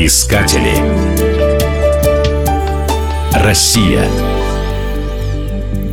Искатели. Россия.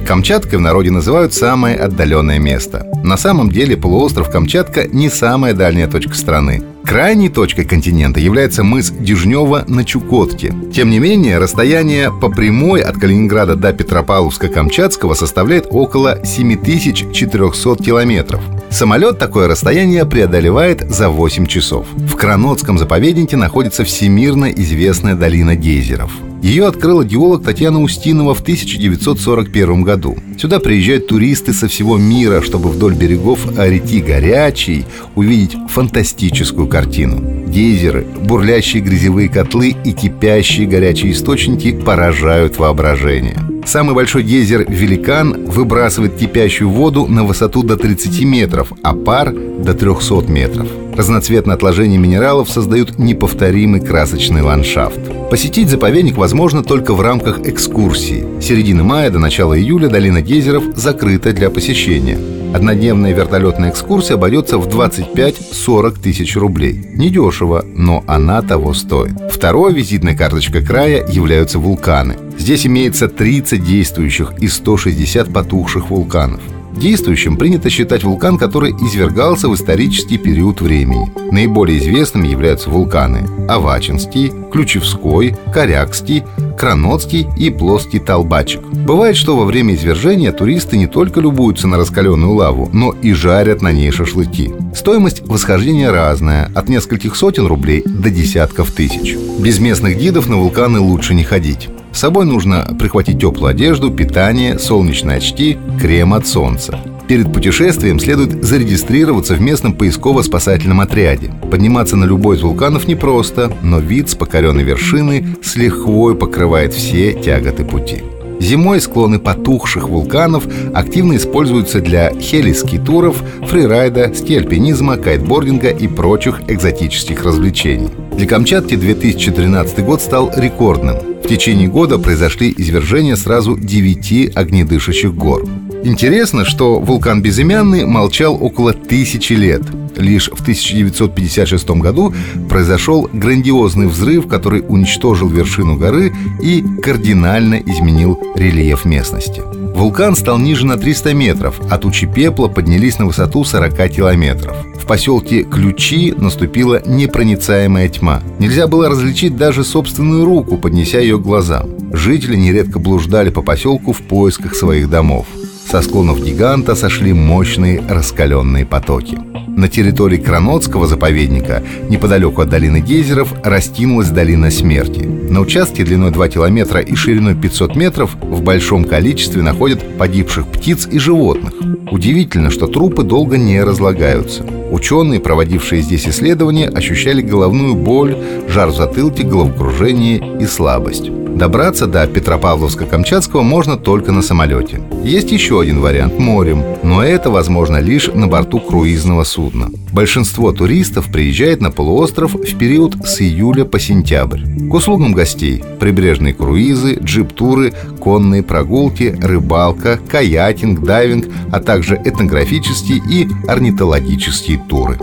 Камчаткой в народе называют самое отдаленное место. На самом деле полуостров Камчатка не самая дальняя точка страны. Крайней точкой континента является мыс Дежнева на Чукотке. Тем не менее, расстояние по прямой от Калининграда до Петропавловска-Камчатского составляет около 7400 километров. Самолет такое расстояние преодолевает за 8 часов. В Кранотском заповеднике находится всемирно известная долина гейзеров. Ее открыла геолог Татьяна Устинова в 1941 году. Сюда приезжают туристы со всего мира, чтобы вдоль берегов Арети горячий увидеть фантастическую картину. Гейзеры, бурлящие грязевые котлы и кипящие горячие источники поражают воображение. Самый большой гейзер «Великан» выбрасывает кипящую воду на высоту до 30 метров, а пар – до 300 метров. Разноцветные отложения минералов создают неповторимый красочный ландшафт. Посетить заповедник возможно только в рамках экскурсии. С середины мая до начала июля долина гейзеров закрыта для посещения. Однодневная вертолетная экскурсия обойдется в 25-40 тысяч рублей. Недешево, но она того стоит. Второй визитной карточкой края являются вулканы. Здесь имеется 30 действующих и 160 потухших вулканов. Действующим принято считать вулкан, который извергался в исторический период времени. Наиболее известными являются вулканы Авачинский, Ключевской, Корякский, Кранотский и плоский Толбачик. Бывает, что во время извержения туристы не только любуются на раскаленную лаву, но и жарят на ней шашлыки. Стоимость восхождения разная, от нескольких сотен рублей до десятков тысяч. Без местных гидов на вулканы лучше не ходить. С собой нужно прихватить теплую одежду, питание, солнечные очки, крем от солнца. Перед путешествием следует зарегистрироваться в местном поисково-спасательном отряде. Подниматься на любой из вулканов непросто, но вид с покоренной вершины с лихвой покрывает все тяготы пути. Зимой склоны потухших вулканов активно используются для хелискитуров, фрирайда, ски-альпинизма, кайтбординга и прочих экзотических развлечений. Для Камчатки 2013 год стал рекордным. В течение года произошли извержения сразу девяти огнедышащих гор. Интересно, что вулкан Безымянный молчал около тысячи лет. Лишь в 1956 году произошел грандиозный взрыв, который уничтожил вершину горы и кардинально изменил рельеф местности. Вулкан стал ниже на 300 метров, а тучи пепла поднялись на высоту 40 километров. В поселке Ключи наступила непроницаемая тьма. Нельзя было различить даже собственную руку, поднеся ее к глазам. Жители нередко блуждали по поселку в поисках своих домов. Со склонов гиганта сошли мощные раскаленные потоки. На территории Кранотского заповедника, неподалеку от долины гейзеров, растянулась долина смерти. На участке длиной 2 километра и шириной 500 метров в большом количестве находят погибших птиц и животных. Удивительно, что трупы долго не разлагаются. Ученые, проводившие здесь исследования, ощущали головную боль, жар в затылке, головокружение и слабость. Добраться до Петропавловска-Камчатского можно только на самолете. Есть еще один вариант – морем, но это возможно лишь на борту круизного судна. Большинство туристов приезжает на полуостров в период с июля по сентябрь. К услугам гостей – прибрежные круизы, джип-туры, конные прогулки, рыбалка, каякинг, дайвинг, а также этнографические и орнитологические туры.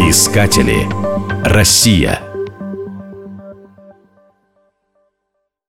Искатели. Россия.